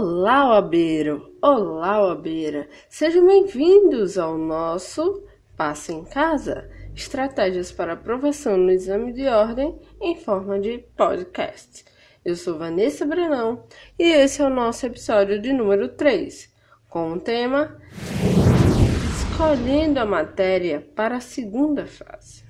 Obeiro! Olá, Obeira! Sejam bem-vindos ao nosso Passe em Casa Estratégias para aprovação no exame de ordem em forma de podcast. Eu sou Vanessa Brenão e esse é o nosso episódio de número 3, com o tema Escolhendo a matéria para a segunda fase.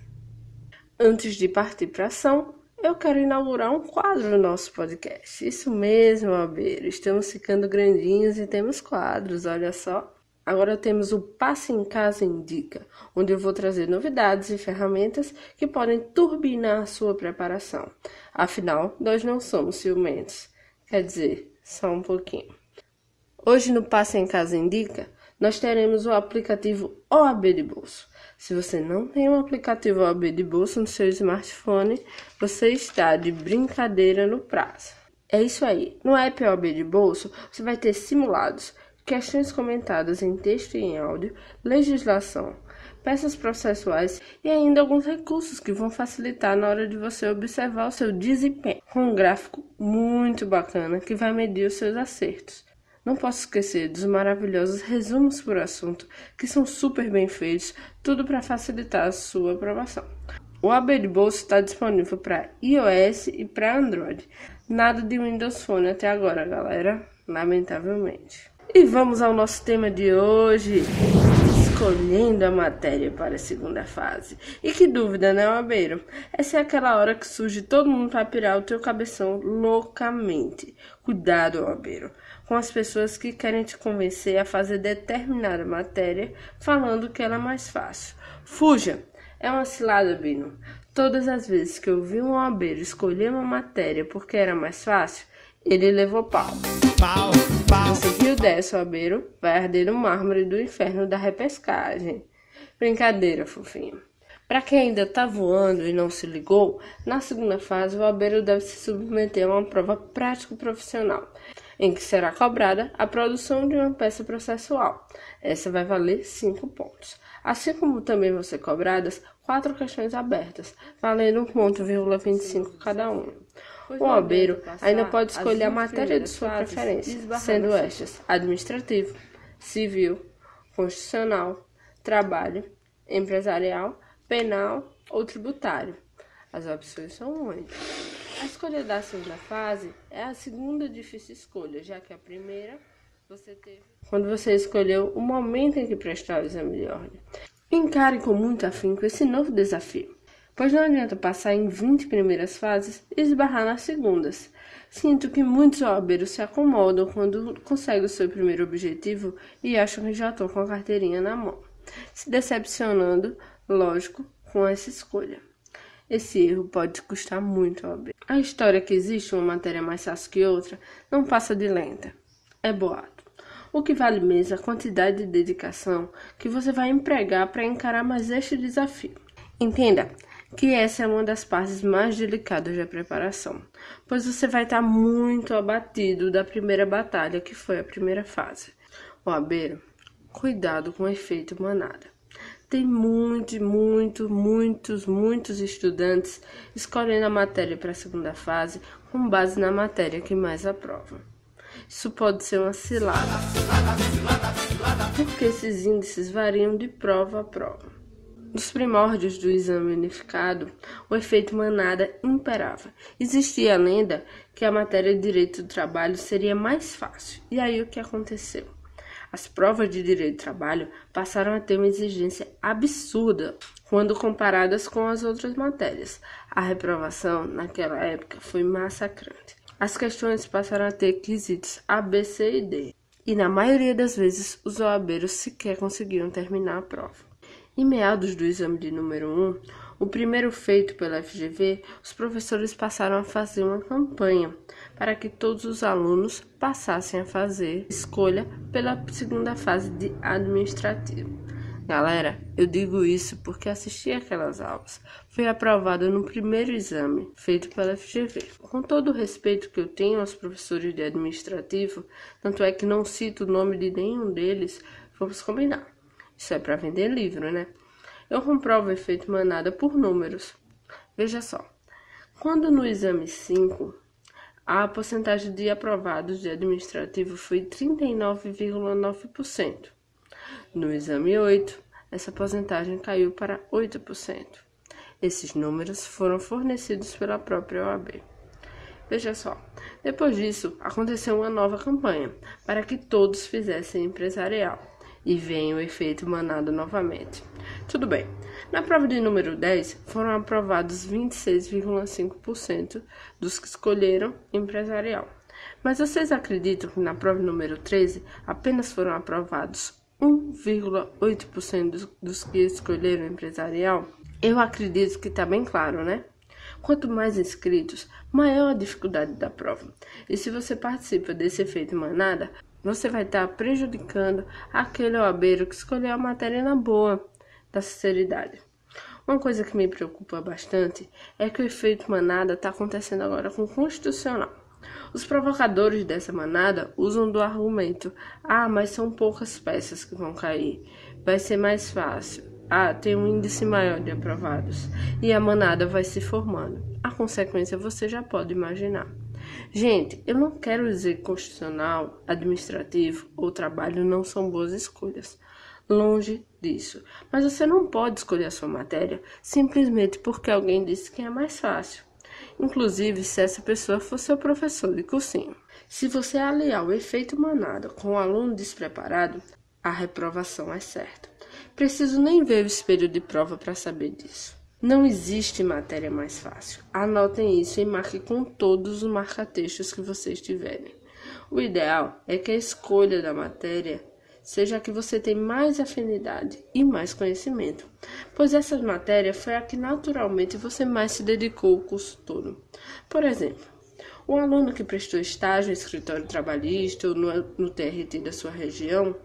Antes de partir para a ação, eu quero inaugurar um quadro no nosso podcast. Isso mesmo, Albeiro. Estamos ficando grandinhos e temos quadros, olha só. Agora temos o Passe em Casa Indica, onde eu vou trazer novidades e ferramentas que podem turbinar a sua preparação. Afinal, nós não somos ciumentos. Quer dizer, só um pouquinho. Hoje no Passe em Casa Indica, nós teremos o aplicativo OAB de Bolso. Se você não tem um aplicativo OAB de bolso no seu smartphone, você está de brincadeira no prazo. É isso aí. No app OAB de bolso, você vai ter simulados, questões comentadas em texto e em áudio, legislação, peças processuais e ainda alguns recursos que vão facilitar na hora de você observar o seu desempenho, com um gráfico muito bacana que vai medir os seus acertos. Não posso esquecer dos maravilhosos resumos por assunto, que são super bem feitos, tudo para facilitar a sua aprovação. O AB de bolso está disponível para iOS e para Android. Nada de Windows Phone até agora, galera, lamentavelmente. E vamos ao nosso tema de hoje escolhendo a matéria para a segunda fase. E que dúvida, né, Abeiro? Essa é aquela hora que surge todo mundo para pirar o teu cabeção loucamente. Cuidado, Abeiro, com as pessoas que querem te convencer a fazer determinada matéria, falando que ela é mais fácil. Fuja! É uma cilada, Bino. Todas as vezes que eu vi um Abeiro escolher uma matéria porque era mais fácil, ele levou pau. Pau, pau. Riu dessa, Abeiro, vai arder no mármore do inferno da repescagem. Brincadeira, fofinho. Para quem ainda está voando e não se ligou, na segunda fase o abeiro deve se submeter a uma prova prático-profissional, em que será cobrada a produção de uma peça processual. Essa vai valer 5 pontos. Assim como também vão ser cobradas quatro questões abertas, valendo 1,25 cada uma. O albeiro ainda pode escolher a matéria de sua preferência, sendo estas administrativo, civil, constitucional, trabalho, empresarial, penal ou tributário. As opções são muitas. A escolha da segunda fase é a segunda difícil escolha, já que a primeira você teve quando você escolheu o momento em que prestar o exame de ordem. Encare com muito afinco esse novo desafio pois não adianta passar em 20 primeiras fases e esbarrar nas segundas. Sinto que muitos obreiros se acomodam quando conseguem o seu primeiro objetivo e acham que já estão com a carteirinha na mão, se decepcionando, lógico, com essa escolha. Esse erro pode custar muito ao obreiro. A história que existe uma matéria mais fácil que outra não passa de lenta. É boato. O que vale mesmo é a quantidade de dedicação que você vai empregar para encarar mais este desafio. Entenda, que essa é uma das partes mais delicadas da preparação, pois você vai estar muito abatido da primeira batalha, que foi a primeira fase. O abeiro, cuidado com o efeito manada. Tem muitos, muitos, muitos, muitos estudantes escolhendo a matéria para a segunda fase com base na matéria que mais aprova. Isso pode ser uma cilada, porque esses índices variam de prova a prova. Nos primórdios do exame unificado, o efeito manada imperava. Existia a lenda que a matéria de direito do trabalho seria mais fácil. E aí o que aconteceu? As provas de direito do trabalho passaram a ter uma exigência absurda quando comparadas com as outras matérias. A reprovação naquela época foi massacrante. As questões passaram a ter quesitos A, B, C e D. E na maioria das vezes os oabeiros sequer conseguiam terminar a prova. Em meados do exame de número 1, o primeiro feito pela FGV, os professores passaram a fazer uma campanha para que todos os alunos passassem a fazer escolha pela segunda fase de administrativo. Galera, eu digo isso porque assisti aquelas aulas. Foi aprovada no primeiro exame feito pela FGV. Com todo o respeito que eu tenho aos professores de administrativo, tanto é que não cito o nome de nenhum deles, vamos combinar. Isso é para vender livro, né? Eu comprovo o efeito manada por números. Veja só. Quando no exame 5, a porcentagem de aprovados de administrativo foi 39,9%. No exame 8, essa porcentagem caiu para 8%. Esses números foram fornecidos pela própria OAB. Veja só, depois disso aconteceu uma nova campanha para que todos fizessem empresarial e vem o efeito manada novamente. Tudo bem, na prova de número 10 foram aprovados 26,5% dos que escolheram empresarial. Mas vocês acreditam que na prova número 13 apenas foram aprovados 1,8% dos, dos que escolheram empresarial? Eu acredito que está bem claro, né? Quanto mais inscritos, maior a dificuldade da prova. E se você participa desse efeito manada, você vai estar prejudicando aquele oabeiro que escolheu a matéria na boa, da sinceridade. Uma coisa que me preocupa bastante é que o efeito manada está acontecendo agora com o constitucional. Os provocadores dessa manada usam do argumento: ah, mas são poucas peças que vão cair, vai ser mais fácil. Ah, tem um índice maior de aprovados. E a manada vai se formando. A consequência você já pode imaginar. Gente, eu não quero dizer que constitucional, administrativo ou trabalho não são boas escolhas. Longe disso. Mas você não pode escolher a sua matéria simplesmente porque alguém disse que é mais fácil. Inclusive, se essa pessoa for seu professor de cursinho. Se você aliar o efeito manada com o aluno despreparado, a reprovação é certa. Preciso nem ver o espelho de prova para saber disso. Não existe matéria mais fácil. Anotem isso e marque com todos os marca-textos que vocês tiverem. O ideal é que a escolha da matéria seja a que você tem mais afinidade e mais conhecimento, pois essa matéria foi a que naturalmente você mais se dedicou o curso todo. Por exemplo, o aluno que prestou estágio em escritório trabalhista ou no, no TRT da sua região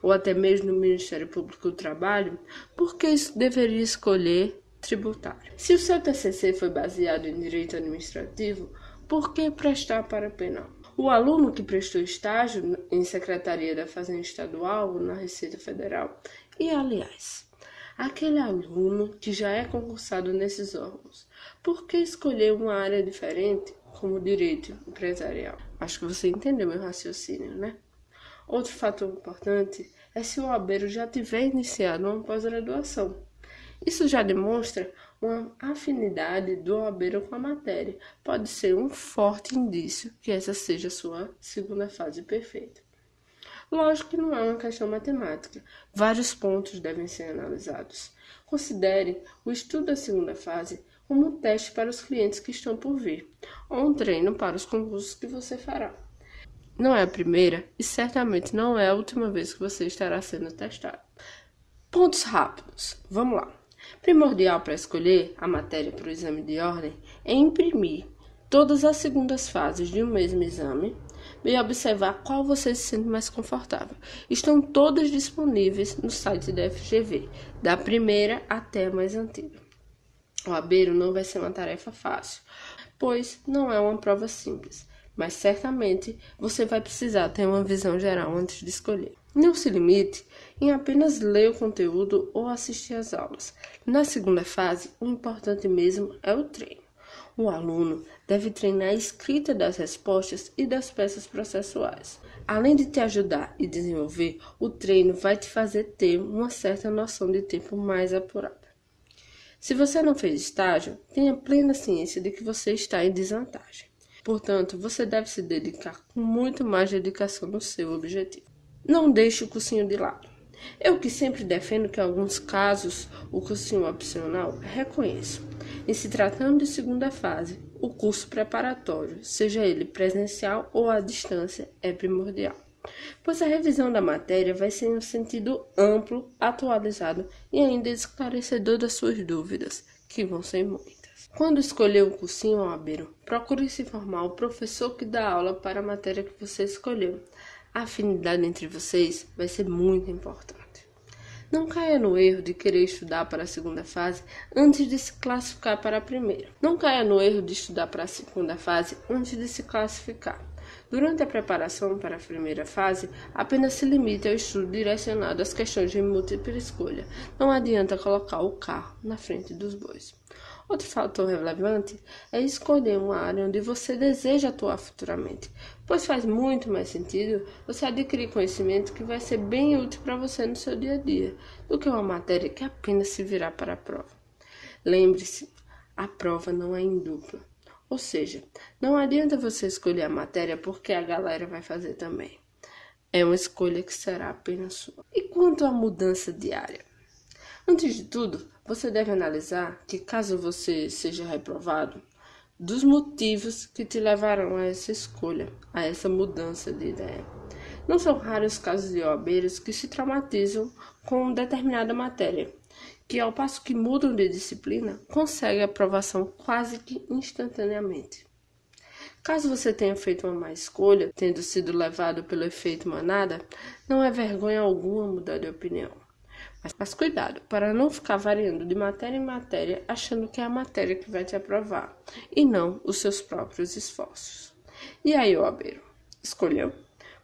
ou até mesmo no Ministério Público do Trabalho, por que deveria escolher tributário? Se o seu TCC foi baseado em direito administrativo, por que prestar para penal? O aluno que prestou estágio em Secretaria da Fazenda Estadual ou na Receita Federal, e aliás, aquele aluno que já é concursado nesses órgãos, por que escolher uma área diferente como direito empresarial? Acho que você entendeu meu raciocínio, né? Outro fator importante é se o albeiro já tiver iniciado uma pós-graduação. Isso já demonstra uma afinidade do albeiro com a matéria. Pode ser um forte indício que essa seja sua segunda fase perfeita. Lógico que não é uma questão matemática. Vários pontos devem ser analisados. Considere o estudo da segunda fase como um teste para os clientes que estão por vir, ou um treino para os concursos que você fará. Não é a primeira e certamente não é a última vez que você estará sendo testado. Pontos rápidos. Vamos lá. Primordial para escolher a matéria para o exame de ordem é imprimir todas as segundas fases de um mesmo exame e observar qual você se sente mais confortável. Estão todas disponíveis no site da FGV, da primeira até a mais antiga. O abeiro não vai ser uma tarefa fácil, pois não é uma prova simples mas certamente você vai precisar ter uma visão geral antes de escolher. Não se limite em apenas ler o conteúdo ou assistir às aulas. Na segunda fase, o importante mesmo é o treino. O aluno deve treinar a escrita das respostas e das peças processuais. Além de te ajudar e desenvolver, o treino vai te fazer ter uma certa noção de tempo mais apurada. Se você não fez estágio, tenha plena ciência de que você está em desvantagem. Portanto, você deve se dedicar com muito mais dedicação no seu objetivo. Não deixe o cursinho de lado. Eu que sempre defendo que em alguns casos o cursinho opcional reconheço. Em se tratando de segunda fase, o curso preparatório, seja ele presencial ou à distância, é primordial, pois a revisão da matéria vai ser em um sentido amplo, atualizado e ainda esclarecedor das suas dúvidas, que vão ser muitas. Quando escolher o cursinho Óbero, procure se informar o professor que dá aula para a matéria que você escolheu. A afinidade entre vocês vai ser muito importante. Não caia no erro de querer estudar para a segunda fase antes de se classificar para a primeira. Não caia no erro de estudar para a segunda fase antes de se classificar. Durante a preparação para a primeira fase, apenas se limite ao estudo direcionado às questões de múltipla escolha. Não adianta colocar o carro na frente dos bois. Outro fator relevante é escolher uma área onde você deseja atuar futuramente, pois faz muito mais sentido você adquirir conhecimento que vai ser bem útil para você no seu dia a dia, do que uma matéria que apenas se virá para a prova. Lembre-se, a prova não é em dupla. Ou seja, não adianta você escolher a matéria porque a galera vai fazer também. É uma escolha que será apenas sua. E quanto à mudança diária? Antes de tudo, você deve analisar que, caso você seja reprovado, dos motivos que te levarão a essa escolha, a essa mudança de ideia. Não são raros os casos de OABeiros que se traumatizam com determinada matéria, que ao passo que mudam de disciplina, conseguem aprovação quase que instantaneamente. Caso você tenha feito uma má escolha, tendo sido levado pelo efeito manada, não é vergonha alguma mudar de opinião. Mas, cuidado para não ficar variando de matéria em matéria achando que é a matéria que vai te aprovar e não os seus próprios esforços. E aí, Obeiro, escolheu?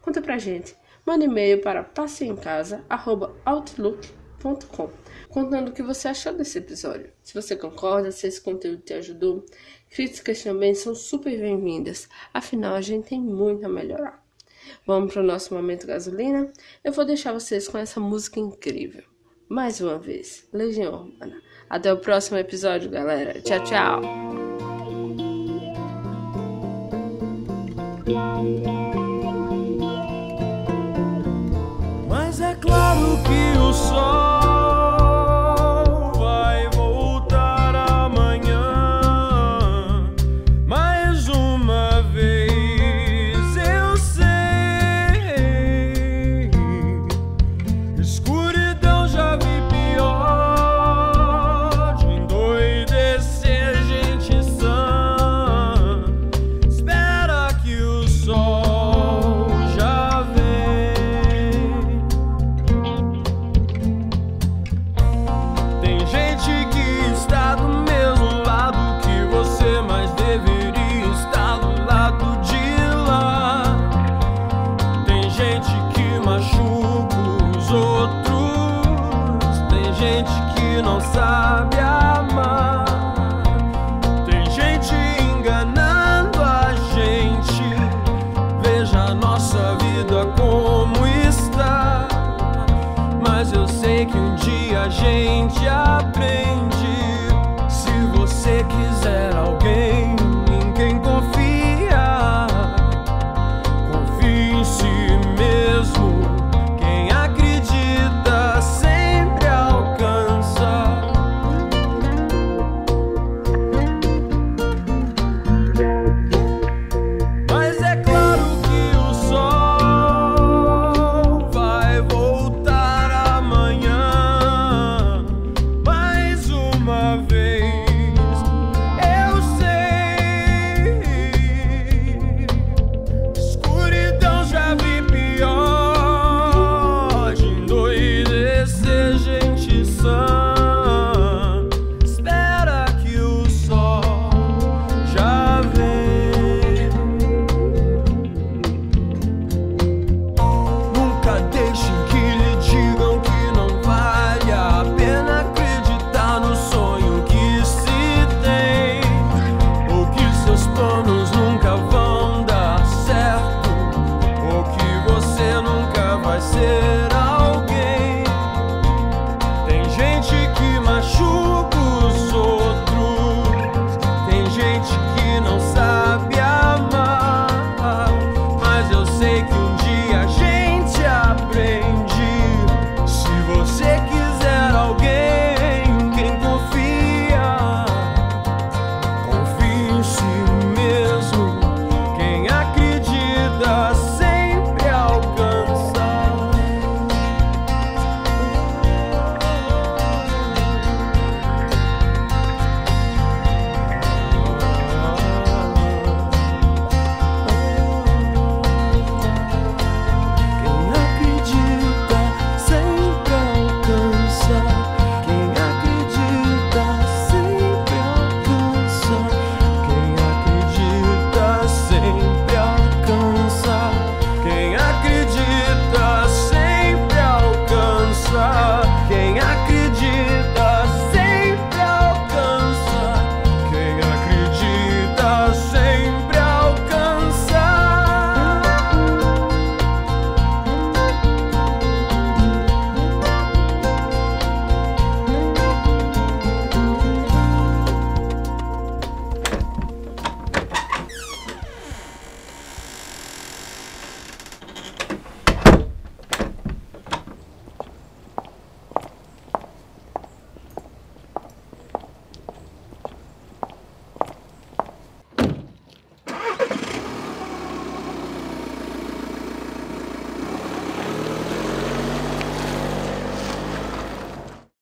Conta pra gente. Manda e-mail para passeemcasa.outlook.com contando o que você achou desse episódio. Se você concorda, se esse conteúdo te ajudou, críticas também são super bem-vindas. Afinal, a gente tem muito a melhorar. Vamos para o nosso momento gasolina? Eu vou deixar vocês com essa música incrível mais uma vez, Legião Urbana. Até o próximo episódio, galera. Tchau, tchau. Gente aprende. Se você quiser alguém.